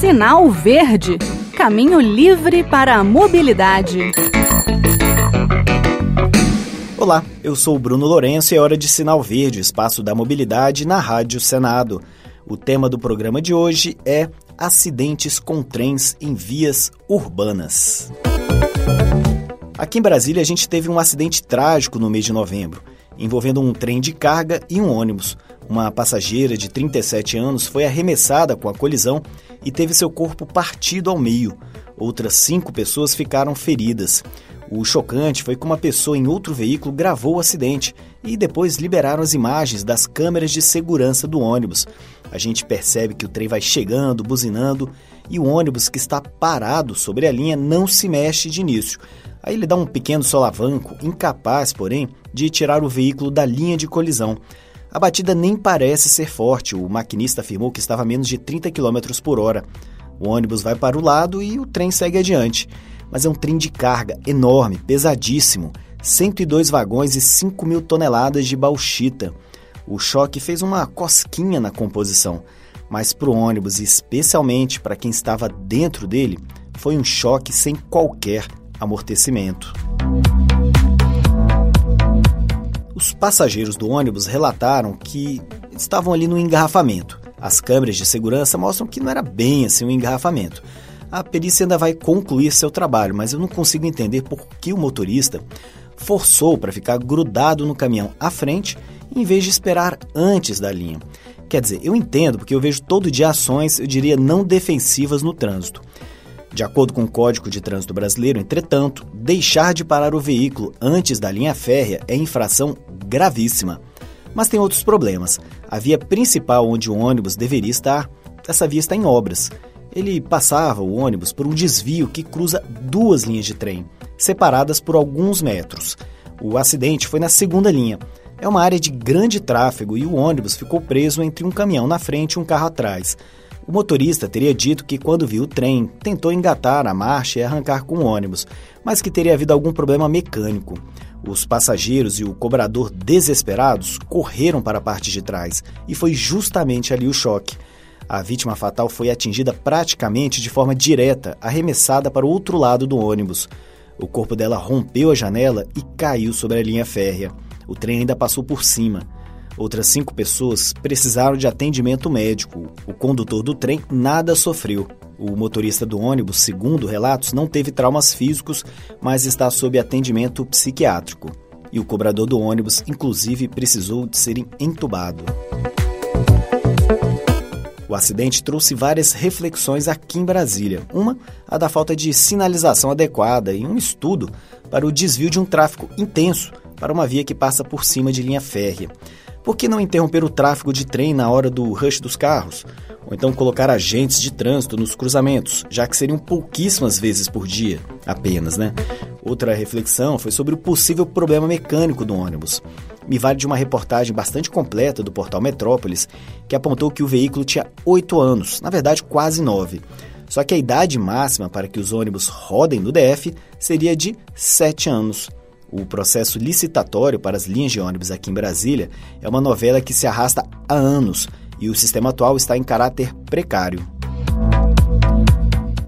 Sinal Verde Caminho livre para a mobilidade. Olá, eu sou Bruno Lourenço e é hora de Sinal Verde, espaço da mobilidade na Rádio Senado. O tema do programa de hoje é acidentes com trens em vias urbanas. Aqui em Brasília, a gente teve um acidente trágico no mês de novembro, envolvendo um trem de carga e um ônibus. Uma passageira de 37 anos foi arremessada com a colisão e teve seu corpo partido ao meio. Outras cinco pessoas ficaram feridas. O chocante foi que uma pessoa em outro veículo gravou o acidente e depois liberaram as imagens das câmeras de segurança do ônibus. A gente percebe que o trem vai chegando, buzinando e o ônibus que está parado sobre a linha não se mexe de início. Aí ele dá um pequeno solavanco, incapaz, porém, de tirar o veículo da linha de colisão. A batida nem parece ser forte, o maquinista afirmou que estava a menos de 30 km por hora. O ônibus vai para o lado e o trem segue adiante. Mas é um trem de carga enorme, pesadíssimo, 102 vagões e 5 mil toneladas de bauxita. O choque fez uma cosquinha na composição, mas para o ônibus e especialmente para quem estava dentro dele, foi um choque sem qualquer amortecimento. Os passageiros do ônibus relataram que estavam ali no engarrafamento. As câmeras de segurança mostram que não era bem assim um engarrafamento. A perícia ainda vai concluir seu trabalho, mas eu não consigo entender por que o motorista forçou para ficar grudado no caminhão à frente em vez de esperar antes da linha. Quer dizer, eu entendo porque eu vejo todo dia ações, eu diria, não defensivas no trânsito. De acordo com o Código de Trânsito Brasileiro, entretanto, deixar de parar o veículo antes da linha férrea é infração gravíssima. Mas tem outros problemas. A via principal onde o ônibus deveria estar, essa via está em obras. Ele passava o ônibus por um desvio que cruza duas linhas de trem, separadas por alguns metros. O acidente foi na segunda linha. É uma área de grande tráfego e o ônibus ficou preso entre um caminhão na frente e um carro atrás. O motorista teria dito que, quando viu o trem, tentou engatar a marcha e arrancar com o ônibus, mas que teria havido algum problema mecânico. Os passageiros e o cobrador, desesperados, correram para a parte de trás e foi justamente ali o choque. A vítima fatal foi atingida praticamente de forma direta, arremessada para o outro lado do ônibus. O corpo dela rompeu a janela e caiu sobre a linha férrea. O trem ainda passou por cima. Outras cinco pessoas precisaram de atendimento médico. O condutor do trem nada sofreu. O motorista do ônibus, segundo relatos, não teve traumas físicos, mas está sob atendimento psiquiátrico. E o cobrador do ônibus, inclusive, precisou de ser entubado. O acidente trouxe várias reflexões aqui em Brasília. Uma, a da falta de sinalização adequada e um estudo para o desvio de um tráfego intenso para uma via que passa por cima de linha férrea. Por que não interromper o tráfego de trem na hora do rush dos carros? Ou então colocar agentes de trânsito nos cruzamentos, já que seriam pouquíssimas vezes por dia apenas, né? Outra reflexão foi sobre o possível problema mecânico do ônibus. Me vale de uma reportagem bastante completa do portal Metrópolis, que apontou que o veículo tinha oito anos, na verdade quase nove. Só que a idade máxima para que os ônibus rodem no DF seria de sete anos. O processo licitatório para as linhas de ônibus aqui em Brasília é uma novela que se arrasta há anos e o sistema atual está em caráter precário.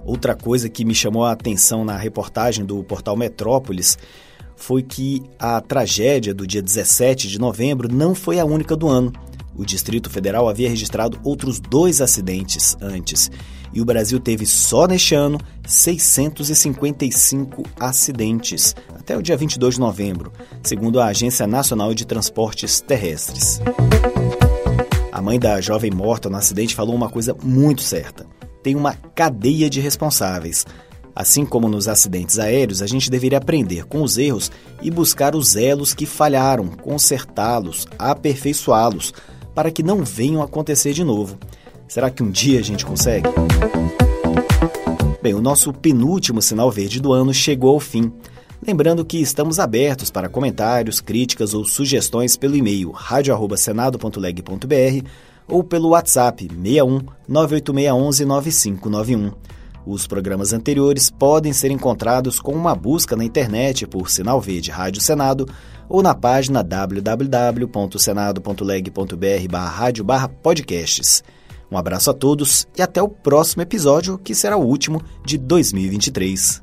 Outra coisa que me chamou a atenção na reportagem do portal Metrópolis foi que a tragédia do dia 17 de novembro não foi a única do ano. O Distrito Federal havia registrado outros dois acidentes antes, e o Brasil teve só neste ano 655 acidentes, até o dia 22 de novembro, segundo a Agência Nacional de Transportes Terrestres. A mãe da jovem morta no acidente falou uma coisa muito certa: tem uma cadeia de responsáveis. Assim como nos acidentes aéreos, a gente deveria aprender com os erros e buscar os elos que falharam, consertá-los, aperfeiçoá-los, para que não venham a acontecer de novo. Será que um dia a gente consegue? Bem, o nosso penúltimo sinal verde do ano chegou ao fim. Lembrando que estamos abertos para comentários, críticas ou sugestões pelo e-mail radio@senado.leg.br ou pelo WhatsApp 61 98611 9591. Os programas anteriores podem ser encontrados com uma busca na internet por Sinal Verde Rádio Senado ou na página www.senado.leg.br/radio/podcasts. Um abraço a todos e até o próximo episódio, que será o último de 2023.